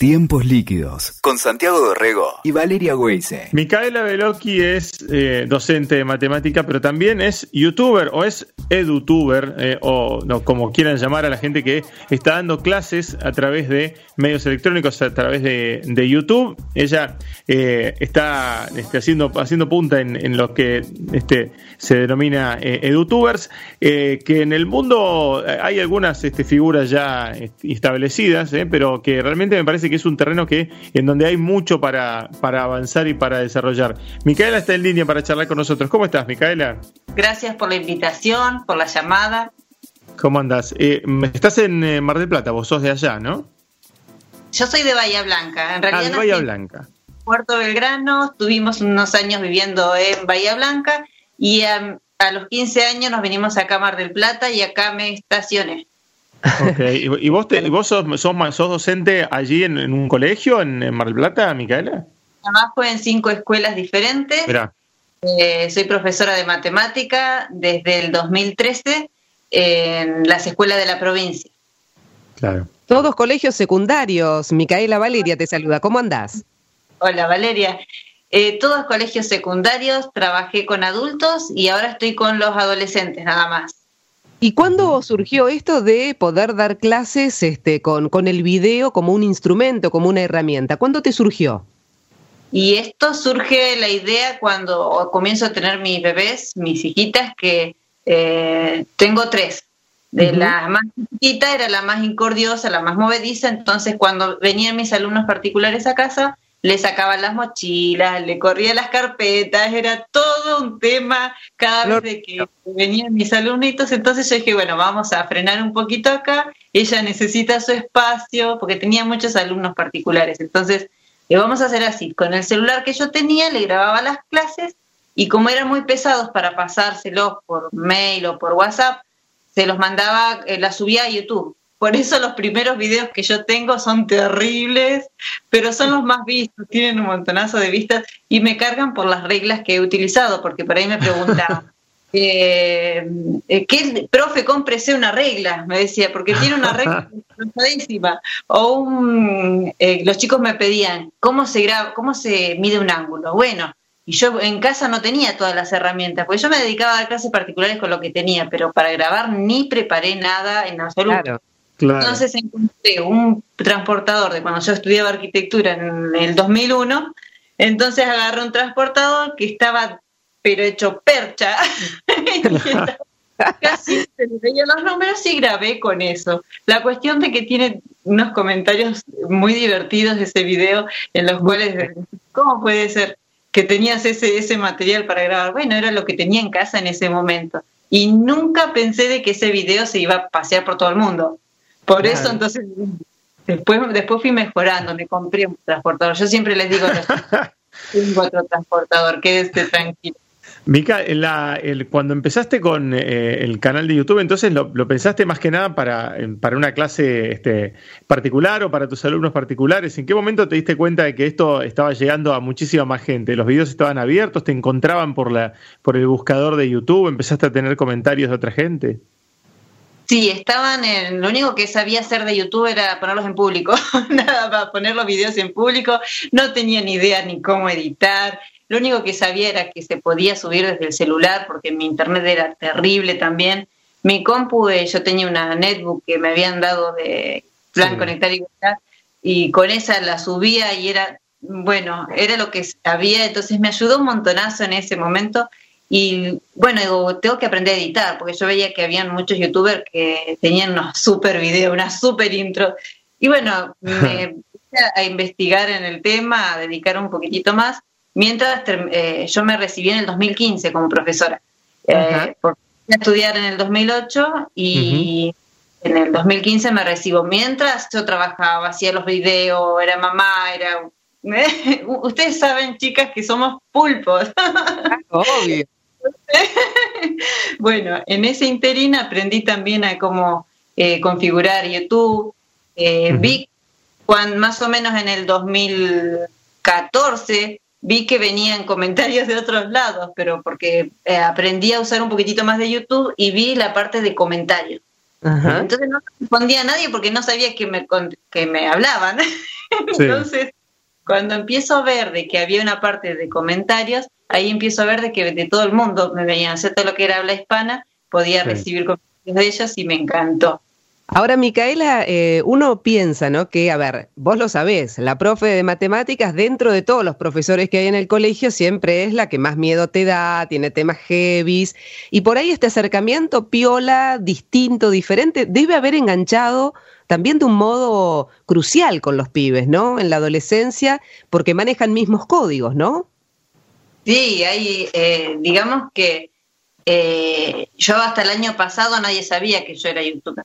Tiempos líquidos con Santiago Dorrego y Valeria Weise. Micaela Velocchi es eh, docente de matemática, pero también es youtuber o es edutuber, eh, o no, como quieran llamar a la gente que está dando clases a través de medios electrónicos, a través de, YouTube. Ella eh, está este, haciendo, haciendo punta en, lo que este, se denomina edutubers, que en el mundo hay algunas este, figuras ya establecidas, pero que realmente me parece que es un terreno que en donde hay mucho para, para avanzar y para desarrollar. Micaela está en línea para charlar con nosotros. ¿Cómo estás, Micaela? Gracias por la invitación, por la llamada. ¿Cómo andas? Eh, estás en eh, Mar del Plata, vos sos de allá, ¿no? Yo soy de Bahía Blanca, en realidad. Ah, de Bahía Blanca. Puerto Belgrano, estuvimos unos años viviendo en Bahía Blanca y a, a los 15 años nos vinimos acá a Mar del Plata y acá me estacioné. Okay. ¿Y, vos, vos sos, sos, docente allí en, un colegio en, Mar del Plata, Micaela? Trabajo en cinco escuelas diferentes. Eh, soy profesora de matemática desde el 2013 en las escuelas de la provincia. Claro. Todos colegios secundarios. Micaela Valeria te saluda. ¿Cómo andás? Hola, Valeria. Eh, todos colegios secundarios, trabajé con adultos y ahora estoy con los adolescentes nada más. ¿Y cuándo surgió esto de poder dar clases este, con, con el video como un instrumento, como una herramienta? ¿Cuándo te surgió? Y esto surge la idea cuando comienzo a tener mis bebés, mis hijitas, que eh, tengo tres. De la más chiquita era la más incordiosa, la más movediza, entonces cuando venían mis alumnos particulares a casa, le sacaba las mochilas, le corría las carpetas, era todo un tema cada vez que venían mis alumnitos, entonces yo dije, bueno, vamos a frenar un poquito acá, ella necesita su espacio, porque tenía muchos alumnos particulares, entonces le vamos a hacer así, con el celular que yo tenía le grababa las clases y como eran muy pesados para pasárselos por mail o por WhatsApp, se los mandaba, eh, la subía a YouTube. Por eso los primeros videos que yo tengo son terribles, pero son los más vistos, tienen un montonazo de vistas y me cargan por las reglas que he utilizado, porque por ahí me preguntaban, eh, eh, ¿qué, profe, cómprese una regla? Me decía, porque tiene una regla. O un, eh, los chicos me pedían, ¿cómo se, graba, ¿cómo se mide un ángulo? Bueno, y yo en casa no tenía todas las herramientas, porque yo me dedicaba a dar clases particulares con lo que tenía, pero para grabar ni preparé nada en absoluto. Entonces encontré un transportador de cuando yo estudiaba arquitectura en el 2001. Entonces agarré un transportador que estaba, pero hecho percha. Casi se le veían los números y grabé con eso. La cuestión de que tiene unos comentarios muy divertidos de ese video en los cuales, ¿cómo puede ser que tenías ese, ese material para grabar? Bueno, era lo que tenía en casa en ese momento. Y nunca pensé de que ese video se iba a pasear por todo el mundo. Por eso entonces después, después fui mejorando, me compré un transportador. Yo siempre les digo, tengo otro transportador, quédese tranquilo. Mica, el, cuando empezaste con eh, el canal de YouTube, entonces lo, pensaste más que nada para, para una clase este, particular o para tus alumnos particulares. ¿En qué momento te diste cuenta de que esto estaba llegando a muchísima más gente? ¿Los videos estaban abiertos? ¿Te encontraban por, la, por el buscador de YouTube? ¿Empezaste a tener comentarios de otra gente? Sí, estaban en. Lo único que sabía hacer de YouTube era ponerlos en público. Nada para poner los videos en público. No tenía ni idea ni cómo editar. Lo único que sabía era que se podía subir desde el celular porque mi internet era terrible también. Mi compu, eh, yo tenía una netbook que me habían dado de plan conectar y y con esa la subía y era, bueno, era lo que sabía, entonces me ayudó un montonazo en ese momento y bueno, digo, tengo que aprender a editar, porque yo veía que habían muchos youtubers que tenían unos super videos, una super intro. Y bueno, me empecé a investigar en el tema, a dedicar un poquitito más, mientras eh, yo me recibí en el 2015 como profesora. Eh, a estudiar en el 2008 y en el 2015 me recibo. Mientras yo trabajaba, hacía los videos, era mamá, era... Ustedes saben, chicas, que somos pulpos. Obvio. bueno, en ese interín aprendí también a cómo eh, configurar YouTube. Eh, vi cuando más o menos en el 2014 vi que venían comentarios de otros lados, pero porque eh, aprendí a usar un poquitito más de YouTube y vi la parte de comentarios. Entonces no respondía a nadie porque no sabía que me, que me hablaban. Entonces, cuando empiezo a ver de que había una parte de comentarios, ahí empiezo a ver de que de todo el mundo me veían hacer todo lo que era habla hispana, podía recibir comentarios de ellos y me encantó. Ahora, Micaela, eh, uno piensa, ¿no? Que, a ver, vos lo sabés, la profe de matemáticas, dentro de todos los profesores que hay en el colegio, siempre es la que más miedo te da, tiene temas heavies, y por ahí este acercamiento piola, distinto, diferente, debe haber enganchado también de un modo crucial con los pibes, ¿no? En la adolescencia, porque manejan mismos códigos, ¿no? Sí, hay, eh, digamos que eh, yo hasta el año pasado nadie sabía que yo era youtuber.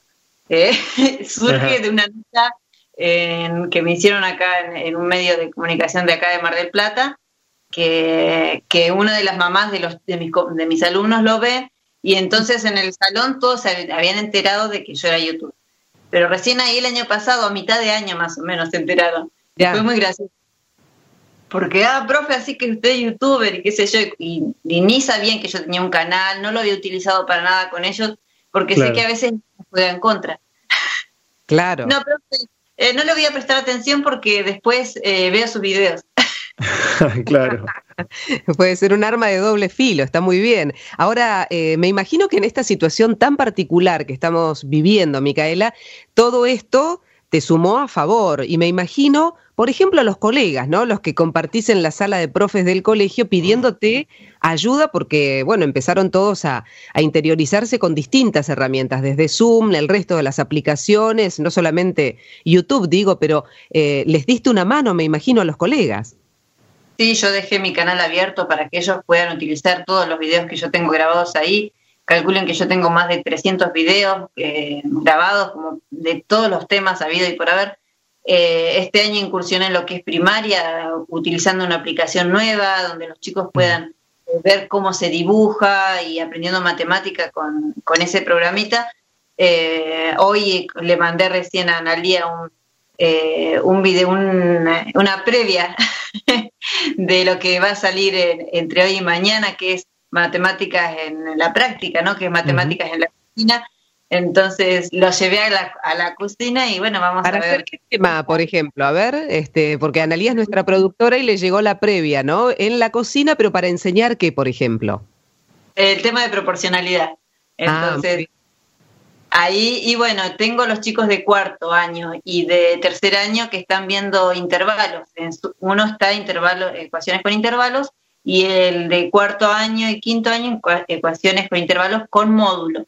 Eh, surge de una nota que me hicieron acá en, un medio de comunicación de acá de Mar del Plata, que, que una de las mamás de, los, de, mis, de mis alumnos lo ve, y entonces en el salón todos se habían enterado de que yo era youtuber. Pero recién ahí el año pasado, a mitad de año más o menos, se enteraron. Fue muy gracioso. Porque, ah, profe, así que usted es youtuber y qué sé yo, y, ni sabían que yo tenía un canal, no lo había utilizado para nada con ellos, porque sé que a veces en contra. Claro. No, profe, eh, no le voy a prestar atención porque después eh, veo sus videos. claro. Puede ser un arma de doble filo, está muy bien. Ahora, eh, me imagino que en esta situación tan particular que estamos viviendo, Micaela, todo esto te sumó a favor y me imagino, por ejemplo, a los colegas, ¿no? Los que compartís en la sala de profes del colegio pidiéndote ayuda porque, bueno, empezaron todos a, interiorizarse con distintas herramientas, desde Zoom, el resto de las aplicaciones, no solamente YouTube, digo, pero eh, les diste una mano, me imagino, a los colegas. Sí, yo dejé mi canal abierto para que ellos puedan utilizar todos los videos que yo tengo grabados ahí. Calculen que yo tengo más de 300 videos eh, grabados como de todos los temas habido y por haber. Eh, este año incursioné en lo que es primaria, utilizando una aplicación nueva donde los chicos puedan eh, ver cómo se dibuja y aprendiendo matemática con, con ese programita. hoy le mandé recién a Analia un, un video, una previa de lo que va a salir entre hoy y mañana, que es matemáticas en la práctica, ¿no? Que es matemáticas en la cocina. Entonces lo llevé a la, a la cocina y bueno, vamos a ver. qué tema, por ejemplo? A ver, este, porque Analía es nuestra productora y le llegó la previa, ¿no? En la cocina, pero para enseñar qué, por ejemplo. El tema de proporcionalidad. Ah, Entonces, Ahí, y bueno, tengo los chicos de cuarto año y de tercer año que están viendo intervalos. Uno está intervalos, ecuaciones con intervalos y el de cuarto año y quinto año ecuaciones con intervalos con módulo.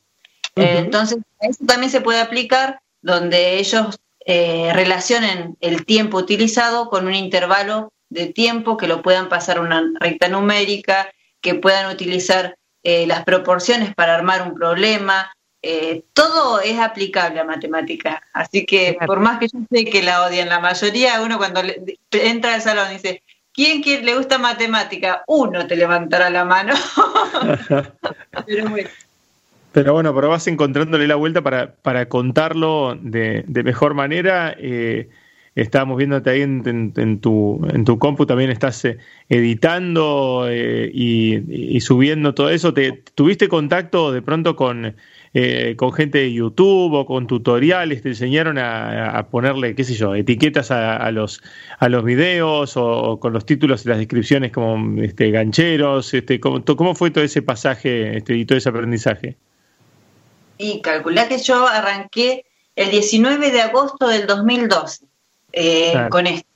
Entonces, eso también se puede aplicar donde ellos eh, relacionen el tiempo utilizado con un intervalo de tiempo que lo puedan pasar una recta numérica, que puedan utilizar eh, las proporciones para armar un problema, eh, todo es aplicable a matemáticas. Así que por más que yo sé que la odian la mayoría, uno cuando entra al salón dice, ¿quién, le gusta matemática? Uno te levantará la mano. pero bueno. Pero bueno, pero vas encontrándole la vuelta para, para contarlo de, mejor manera. Eh, estábamos viéndote ahí en, tu, en tu compu, también estás eh, editando y, y, subiendo todo eso. ¿Te, ¿Tuviste contacto de pronto con eh, con gente de YouTube o con tutoriales, te enseñaron a, ponerle, qué sé yo, etiquetas a, los, a los videos o, con los títulos y las descripciones como este, gancheros. Este, ¿cómo, fue todo ese pasaje este, y todo ese aprendizaje? Y calculá que yo arranqué el 19 de agosto del 2012 eh, con esto.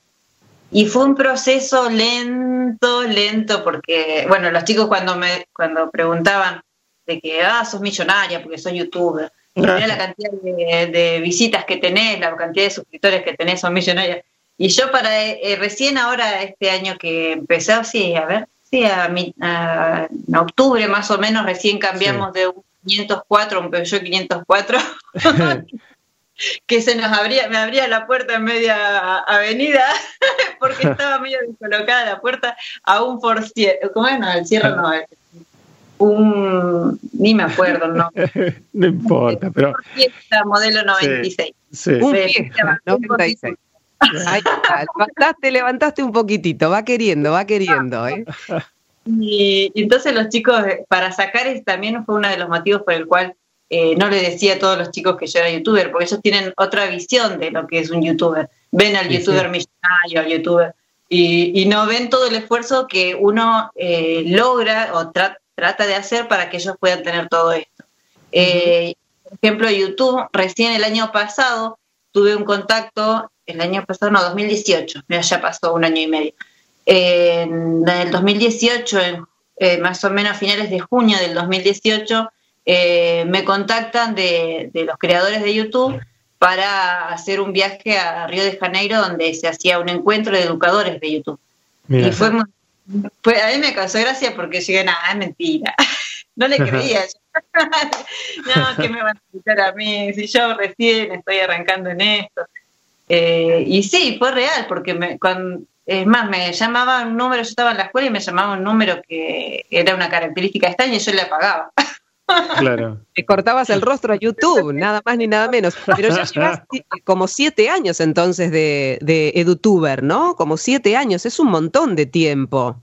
Y fue un proceso lento, lento, porque, bueno, los chicos cuando me cuando preguntaban, de que, ah, sos millonaria porque sos youtuber. Y mira la cantidad de, visitas que tenés, la cantidad de suscriptores que tenés, son millonarias. Y yo para eh, recién ahora, este año que empezó, sí, a ver, sí, a, en octubre más o menos, recién cambiamos de un 504 a un Peugeot 504. que se nos abría, me abría la puerta en media avenida porque estaba medio descolocada la puerta a un for ¿cómo es? No, el cierre no, un, ni me acuerdo, ¿no? no importa, pero... Fiesta, modelo 96. Sí, Un fiesta, 96. levantaste, levantaste un poquitito, va queriendo, va queriendo, ¿eh? Y, entonces los chicos, para sacar también fue uno de los motivos por el cual eh, no le decía a todos los chicos que yo era youtuber, porque ellos tienen otra visión de lo que es un youtuber. ven al youtuber millonario, al youtuber, y, no ven todo el esfuerzo que uno eh, logra o trata de hacer para que ellos puedan tener todo esto. Eh, por ejemplo, YouTube, recién el año pasado tuve un contacto, el año pasado, no, 2018, ya pasó un año y medio. En el 2018, en, más o menos a finales de junio del 2018, me contactan de, de los creadores de YouTube para hacer un viaje a Río de Janeiro donde se hacía un encuentro de educadores de YouTube. Y fue, a mí me causó gracia porque llegué, nada, es mentira. no le creía. no, que me van a invitar a mí? Si yo recién estoy arrancando en esto. Eh, y sí, fue real, porque me, cuando, es más, me llamaba un número, yo estaba en la escuela y me llamaba un número que era una característica extraña y yo le apagaba. Claro. Te cortabas el rostro a YouTube, nada más ni nada menos. Pero ya llevas como siete años entonces de, de EduTuber, ¿no? Como siete años, es un montón de tiempo.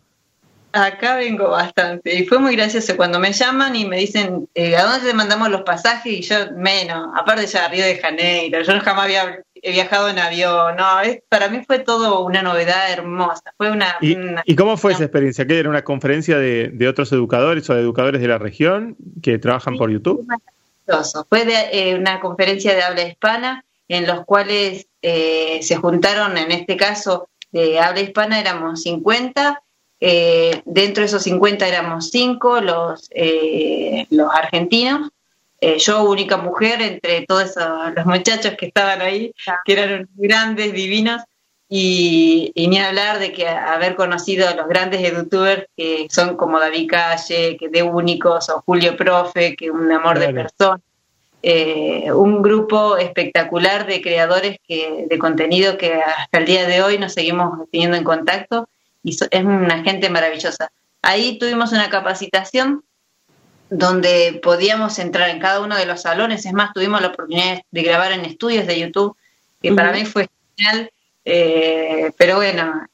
Acá vengo bastante. Y fue muy gracioso cuando me llaman y me dicen, eh, ¿a dónde te mandamos los pasajes? Y yo, menos, aparte ya a Río de Janeiro, yo jamás había viajado en avión. No, es, para mí fue todo una novedad hermosa. Fue una. ¿Y, cómo fue esa experiencia? ¿Qué era una conferencia de, de, otros educadores o de educadores de la región que trabajan por YouTube? Fue de, eh, una conferencia de habla hispana en los cuales eh, se juntaron, en este caso, de habla hispana éramos 50 eh, dentro de esos 50 éramos cinco los, los argentinos. Eh, yo, única mujer entre todos los muchachos que estaban ahí, que eran grandes, divinos. Y, ni hablar de que haber conocido a los grandes youtubers que son como David Calle, que de Únicos, o Julio Profe, que un amor de persona. un grupo espectacular de creadores que, de contenido que hasta el día de hoy nos seguimos teniendo en contacto y es una gente maravillosa. Ahí tuvimos una capacitación donde podíamos entrar en cada uno de los salones, es más, tuvimos la oportunidad de grabar en estudios de YouTube, que para mí fue genial, eh, pero bueno,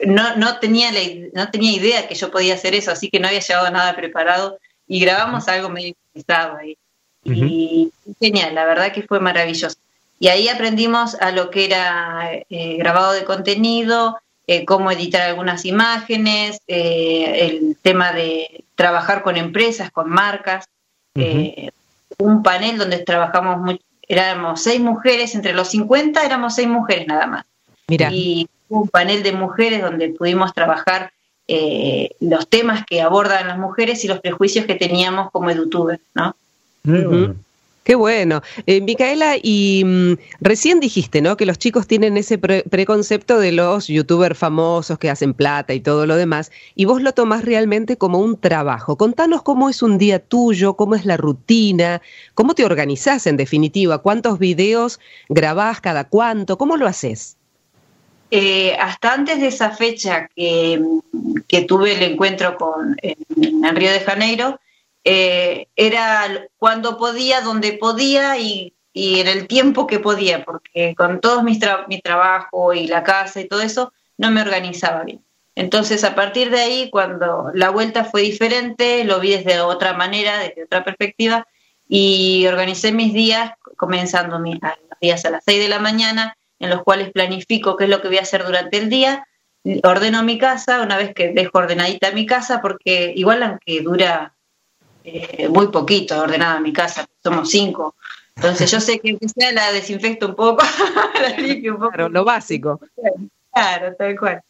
no, no, tenía no tenía idea que yo podía hacer eso, así que no había llevado nada preparado. Y grabamos algo medio improvisado ahí. Y genial, la verdad que fue maravilloso. Y ahí aprendimos a lo que era eh, grabado de contenido, eh, cómo editar algunas imágenes, eh, el tema de trabajar con empresas, con marcas, eh, un panel donde trabajamos, éramos seis mujeres, entre los 50 éramos seis mujeres nada más. Mira. Y un panel de mujeres donde pudimos trabajar los temas que abordan las mujeres y los prejuicios que teníamos como youtubers, ¿no? Qué bueno. Eh, Micaela, y mm, recién dijiste, ¿no? Que los chicos tienen ese preconcepto de los youtubers famosos que hacen plata y todo lo demás, y vos lo tomás realmente como un trabajo. Contanos cómo es un día tuyo, cómo es la rutina, cómo te organizás en definitiva, cuántos videos grabás cada cuánto, cómo lo haces. Eh, hasta antes de esa fecha que, que tuve el encuentro con, en Río de Janeiro, eh, era cuando podía, donde podía y, en el tiempo que podía, porque con todo mi, trabajo y la casa y todo eso, no me organizaba bien. Entonces, a partir de ahí, cuando la vuelta fue diferente, lo vi desde otra manera, desde otra perspectiva, y organicé mis días, comenzando mis días a las 6 de la mañana, en los cuales planifico qué es lo que voy a hacer durante el día, ordeno mi casa, una vez que dejo ordenadita mi casa, porque igual aunque dura eh, muy poquito ordenada mi casa, somos cinco. Entonces yo sé que aunque sea la desinfecto un poco, la limpio un poco. Claro, lo básico. Claro, tal cual.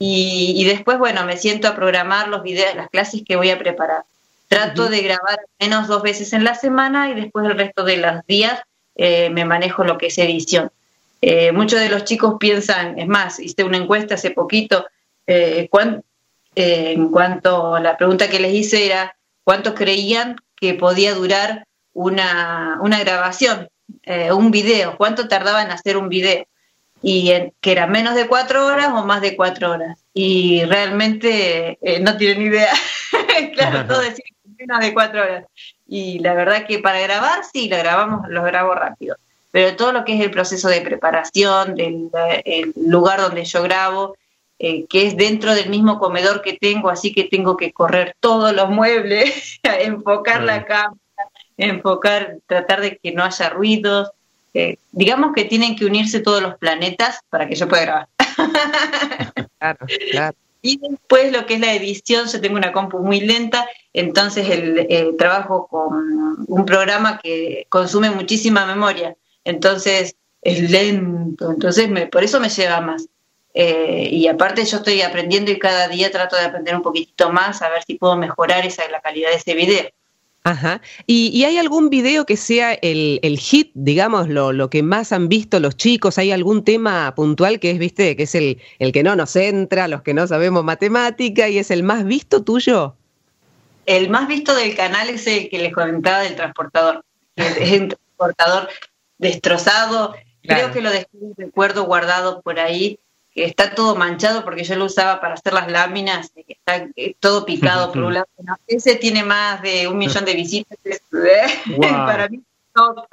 Y, y, después, bueno, me siento a programar los videos, las clases que voy a preparar. Trato de grabar menos dos veces en la semana y después el resto de los días eh, me manejo lo que es edición. Eh, muchos de los chicos piensan, es más, hice una encuesta hace poquito, en cuanto a la pregunta que les hice era, cuánto creían que podía durar una, una grabación, eh, un video, cuánto tardaba en hacer un video. Y que era menos de cuatro horas o más de cuatro horas. Y realmente eh, no tienen idea. claro, todo decía menos de cuatro horas. Y la verdad que para grabar, sí, lo grabamos, lo grabo rápido. Pero todo lo que es el proceso de preparación, del el lugar donde yo grabo, eh, que es dentro del mismo comedor que tengo, así que tengo que correr todos los muebles, enfocar la cámara, enfocar, tratar de que no haya ruidos. eh, digamos que tienen que unirse todos los planetas para que yo pueda grabar. claro, claro. Y después lo que es la edición, yo tengo una compu muy lenta, entonces el, trabajo con un programa que consume muchísima memoria, entonces es lento, entonces me, por eso me lleva más. Eh, y aparte yo estoy aprendiendo y cada día trato de aprender un poquitito más a ver si puedo mejorar esa, la calidad de ese video. Ajá. ¿Y, hay algún video que sea el, hit, digamos, lo, lo, que más han visto los chicos? ¿Hay algún tema puntual que es, viste, que es el, el que no nos entra, los que no sabemos matemática y es el más visto tuyo? El más visto del canal es el que les comentaba del transportador. Es un transportador destrozado. Creo que lo dejé un recuerdo guardado por ahí está todo manchado porque yo lo usaba para hacer las láminas, que está eh, todo picado por un lado. ese tiene más de un millón de visitas. para mí, top.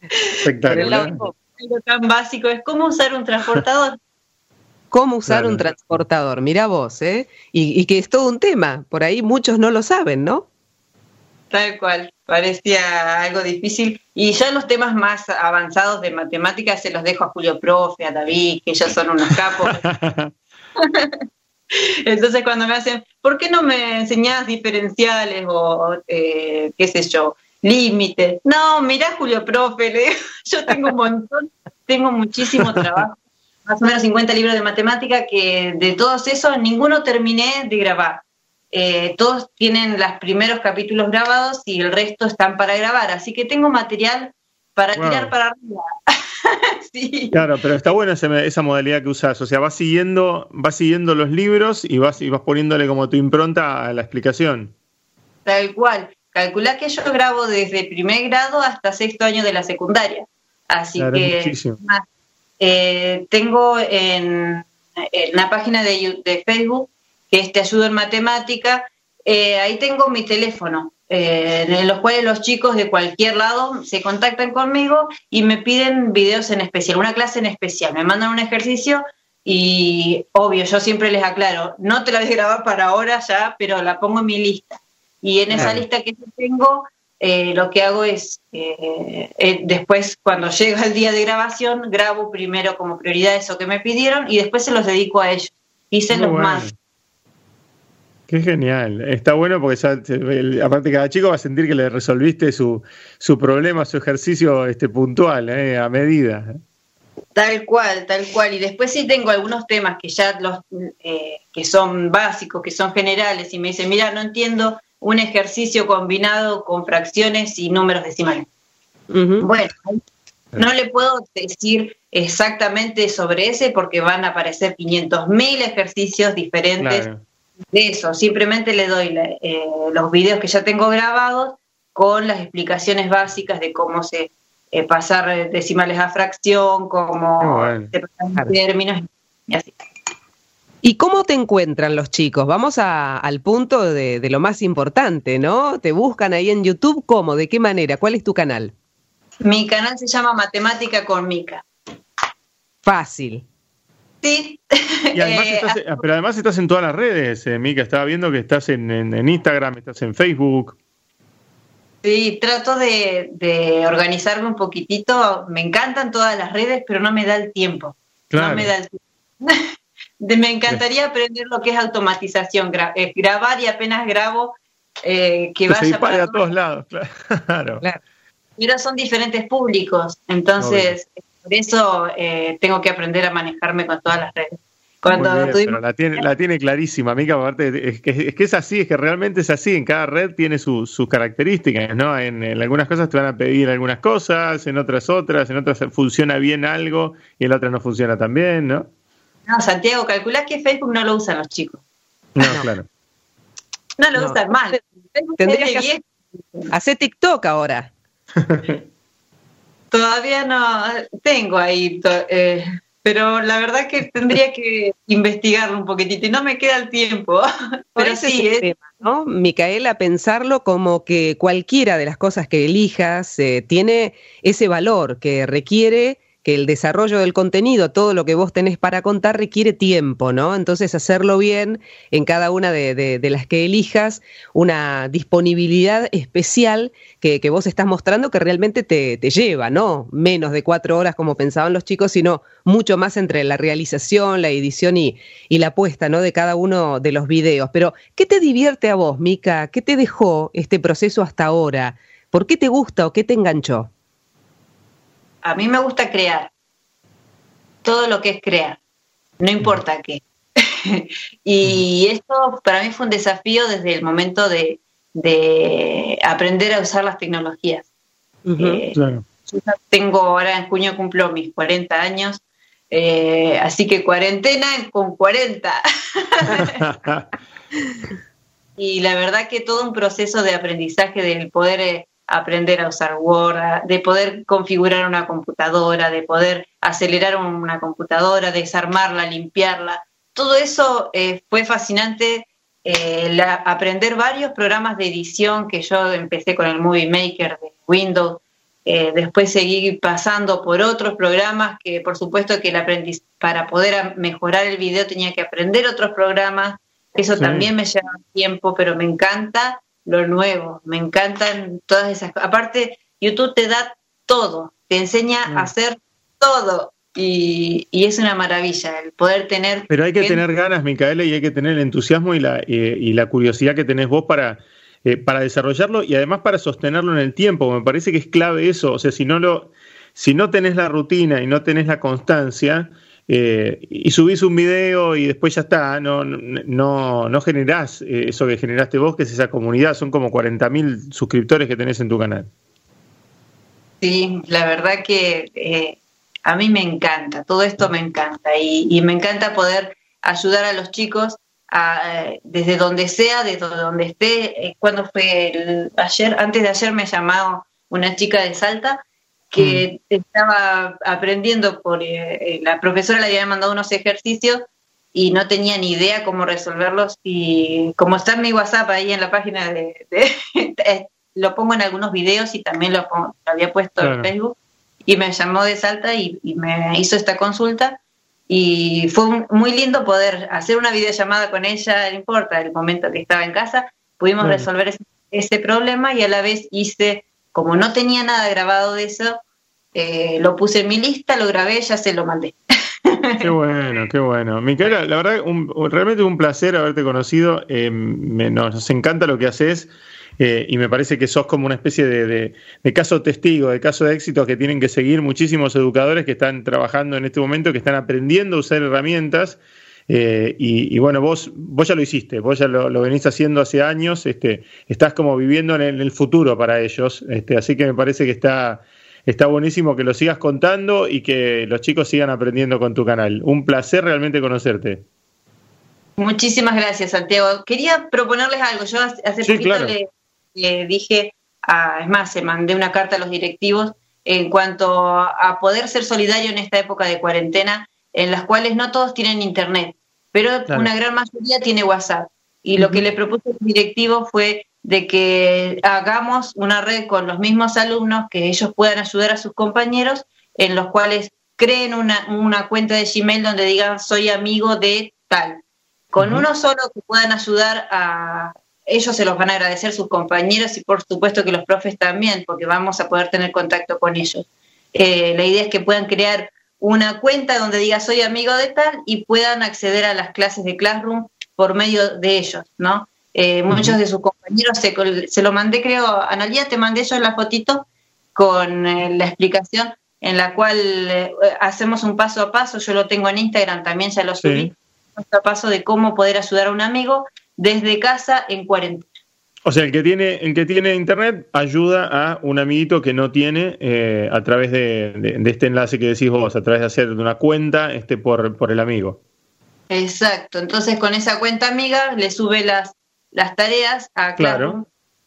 Espectacular. Algo tan básico es cómo usar un transportador. Cómo usar un transportador, mira vos, ¿eh? Y, y que es todo un tema, por ahí muchos no lo saben, ¿no? Tal cual, parecía algo difícil. Y ya los temas más avanzados de matemáticas se los dejo a Julio Profe, a David, que ellos son unos capos. Entonces cuando me hacen, ¿por qué no me enseñás diferenciales o eh, qué sé yo, límites? No, mirá Julio Profe, yo tengo un montón, tengo muchísimo trabajo, más o menos 50 libros de matemática que de todos esos ninguno terminé de grabar. Eh, todos tienen los primeros capítulos grabados y el resto están para grabar, así que tengo material para tirar para arriba. Claro, pero está buena esa, modalidad que usas, o sea, vas siguiendo, vas siguiendo los libros y vas, y vas poniéndole como tu impronta a la explicación. Tal cual. Calcula que yo grabo desde primer grado hasta sexto año de la secundaria. Así que eh, tengo en, en, la página de, de Facebook que Te Ayudo en Matemática, eh, ahí tengo mi teléfono, eh, en los cuales los chicos de cualquier lado se contactan conmigo y me piden videos en especial, una clase en especial, me mandan un ejercicio y obvio, yo siempre les aclaro, no te la voy a grabar para ahora ya, pero la pongo en mi lista. Y en esa lista que yo tengo, eh, lo que hago es, después cuando llega el día de grabación, grabo primero como prioridad eso que me pidieron y después se los dedico a ellos y se los mando. Qué genial. Está bueno porque ya, aparte cada chico va a sentir que le resolviste su, su problema, su ejercicio este, puntual, eh, a medida. Tal cual, tal cual. Y después sí tengo algunos temas que ya los eh, que son básicos, que son generales, y me dicen, mira, no entiendo un ejercicio combinado con fracciones y números decimales. Bueno, no le puedo decir exactamente sobre ese porque van a aparecer 500.000 ejercicios diferentes de eso, simplemente le doy eh, los videos que ya tengo grabados con las explicaciones básicas de cómo se eh, pasar decimales a fracción, cómo se pasan términos y así. ¿Y cómo te encuentran los chicos? Vamos al punto de, de, lo más importante, ¿no? ¿Te buscan ahí en YouTube? ¿Cómo? ¿De qué manera? ¿Cuál es tu canal? Mi canal se llama Matemática con Mica. Fácil. Sí. Eh, pero además estás en todas las redes, eh, Mica. Estaba viendo que estás en, Instagram, estás en Facebook. Sí, trato de, organizarme un poquitito. Me encantan todas las redes, pero no me da el tiempo. No me da el tiempo. me encantaría aprender lo que es automatización, eh, grabar y apenas grabo que vaya para todos lados, claro. Pero son diferentes públicos, entonces por eso eh, tengo que aprender a manejarme con todas las redes. Cuando la, tiene, la tiene clarísima, Mica, aparte, es que, es que es así, es que realmente es así, en cada red tiene sus características, ¿no? En, algunas cosas te van a pedir algunas cosas, en otras otras, en otras funciona bien algo y en otras no funciona tan bien, ¿no? No, Santiago, calcula que Facebook no lo usan los chicos. No, claro. No lo usan mal. Tendrías que hacer TikTok ahora. Todavía no tengo ahí, eh, pero la verdad que tendría que investigarlo un poquitito y no me queda el tiempo. pero sí, es tema, ¿no? Micaela, pensarlo como que cualquiera de las cosas que elijas eh, tiene ese valor que requiere que el desarrollo del contenido, todo lo que vos tenés para contar, requiere tiempo, ¿no? Entonces, hacerlo bien en cada una de, las que elijas, una disponibilidad especial que, vos estás mostrando que realmente te, lleva, ¿no? Menos de cuatro horas como pensaban los chicos, sino mucho más entre la realización, la edición y, y la puesta, ¿no? De cada uno de los videos. Pero, ¿qué te divierte a vos, Mica? ¿Qué te dejó este proceso hasta ahora? ¿Por qué te gusta o qué te enganchó? A mí me gusta crear, todo lo que es crear, no importa qué. y esto para mí fue un desafío desde el momento de, aprender a usar las tecnologías. Eh, tengo ahora en junio cumplo mis 40 años, eh, así que cuarentena con 40. y la verdad que todo un proceso de aprendizaje del poder eh, aprender a usar Word, de poder configurar una computadora, de poder acelerar una computadora, desarmarla, limpiarla. Todo eso eh, fue fascinante. Eh, aprender varios programas de edición que yo empecé con el Movie Maker de Windows, eh, después seguí pasando por otros programas que por supuesto que el aprendiz para poder mejorar el video tenía que aprender otros programas, eso también me lleva tiempo, pero me encanta lo nuevo, me encantan todas esas cosas. Aparte, YouTube te da todo, te enseña a mm. hacer todo. Y, es una maravilla el poder tener... Pero hay que tener ganas, Micaela, y hay que tener el entusiasmo y la, y la curiosidad que tenés vos para, eh, para desarrollarlo y además para sostenerlo en el tiempo. Me parece que es clave eso. O sea, si no, lo, si no tenés la rutina y no tenés la constancia, eh, y subís un video y después ya está, no, no, no generás eh, eso que generaste vos, que es esa comunidad, son como 40.000 suscriptores que tenés en tu canal. Sí, la verdad que eh, a mí me encanta, todo esto me encanta y, me encanta poder ayudar a los chicos a, desde donde sea, desde donde esté. Cuando fue ayer, antes de ayer me llamó una chica de Salta que mm. estaba aprendiendo por eh, eh, la profesora le había mandado unos ejercicios y no tenía ni idea cómo resolverlos y como está en mi WhatsApp ahí en la página de, eh, lo pongo en algunos videos y también lo, había puesto en Facebook y me llamó de Salta y, me hizo esta consulta y fue muy lindo poder hacer una videollamada con ella, no importa el momento que estaba en casa, pudimos resolver ese problema y a la vez hice como no tenía nada grabado de eso, eh, lo puse en mi lista, lo grabé, ya se lo mandé. Qué bueno, qué bueno. Micaela, la verdad, un, realmente un placer haberte conocido. Eh, nos, encanta lo que haces eh, y me parece que sos como una especie de, caso testigo, de caso de éxito que tienen que seguir muchísimos educadores que están trabajando en este momento, que están aprendiendo a usar herramientas. Y, bueno, vos, vos ya lo hiciste, vos ya lo, venís haciendo hace años, este, estás como viviendo en el, futuro para ellos, este, así que me parece que está, está buenísimo que lo sigas contando y que los chicos sigan aprendiendo con tu canal. Un placer realmente conocerte. Muchísimas gracias, Santiago. Quería proponerles algo. Yo hace poquito le, dije, a, es más, se mandé una carta a los directivos en cuanto a poder ser solidario en esta época de cuarentena, en las cuales no todos tienen internet, pero una gran mayoría tiene WhatsApp. Y lo que le propuse al directivo fue de que hagamos una red con los mismos alumnos, que ellos puedan ayudar a sus compañeros, en los cuales creen una, cuenta de Gmail donde digan soy amigo de tal. Con uno solo que puedan ayudar a ellos se los van a agradecer sus compañeros y por supuesto que los profes también, porque vamos a poder tener contacto con ellos. Eh, la idea es que puedan crear una cuenta donde diga soy amigo de tal y puedan acceder a las clases de Classroom por medio de ellos, ¿no? Eh, muchos de sus compañeros se, lo mandé, creo, Analia, te mandé yo la fotito con eh, la explicación en la cual eh, hacemos un paso a paso, yo lo tengo en Instagram, también ya lo subí, paso a paso de cómo poder ayudar a un amigo desde casa en cuarentena. O sea, el que tiene, el que tiene internet ayuda a un amiguito que no tiene a través de, este enlace que decís vos, a través de hacer una cuenta este por, por el amigo. Exacto, entonces con esa cuenta amiga le sube las las tareas a, claro,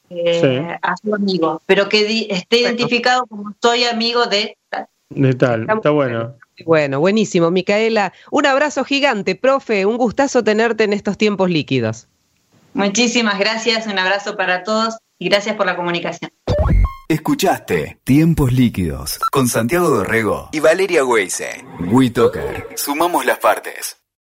eh, a su amigo, pero que esté identificado como soy amigo de tal. De tal, está bueno. Bueno, buenísimo. Micaela, un abrazo gigante, profe, un gustazo tenerte en estos tiempos líquidos. Muchísimas gracias, un abrazo para todos y gracias por la comunicación. Escuchaste Tiempos Líquidos con Santiago Dorrego y Valeria Weise. WeToker. Sumamos las partes.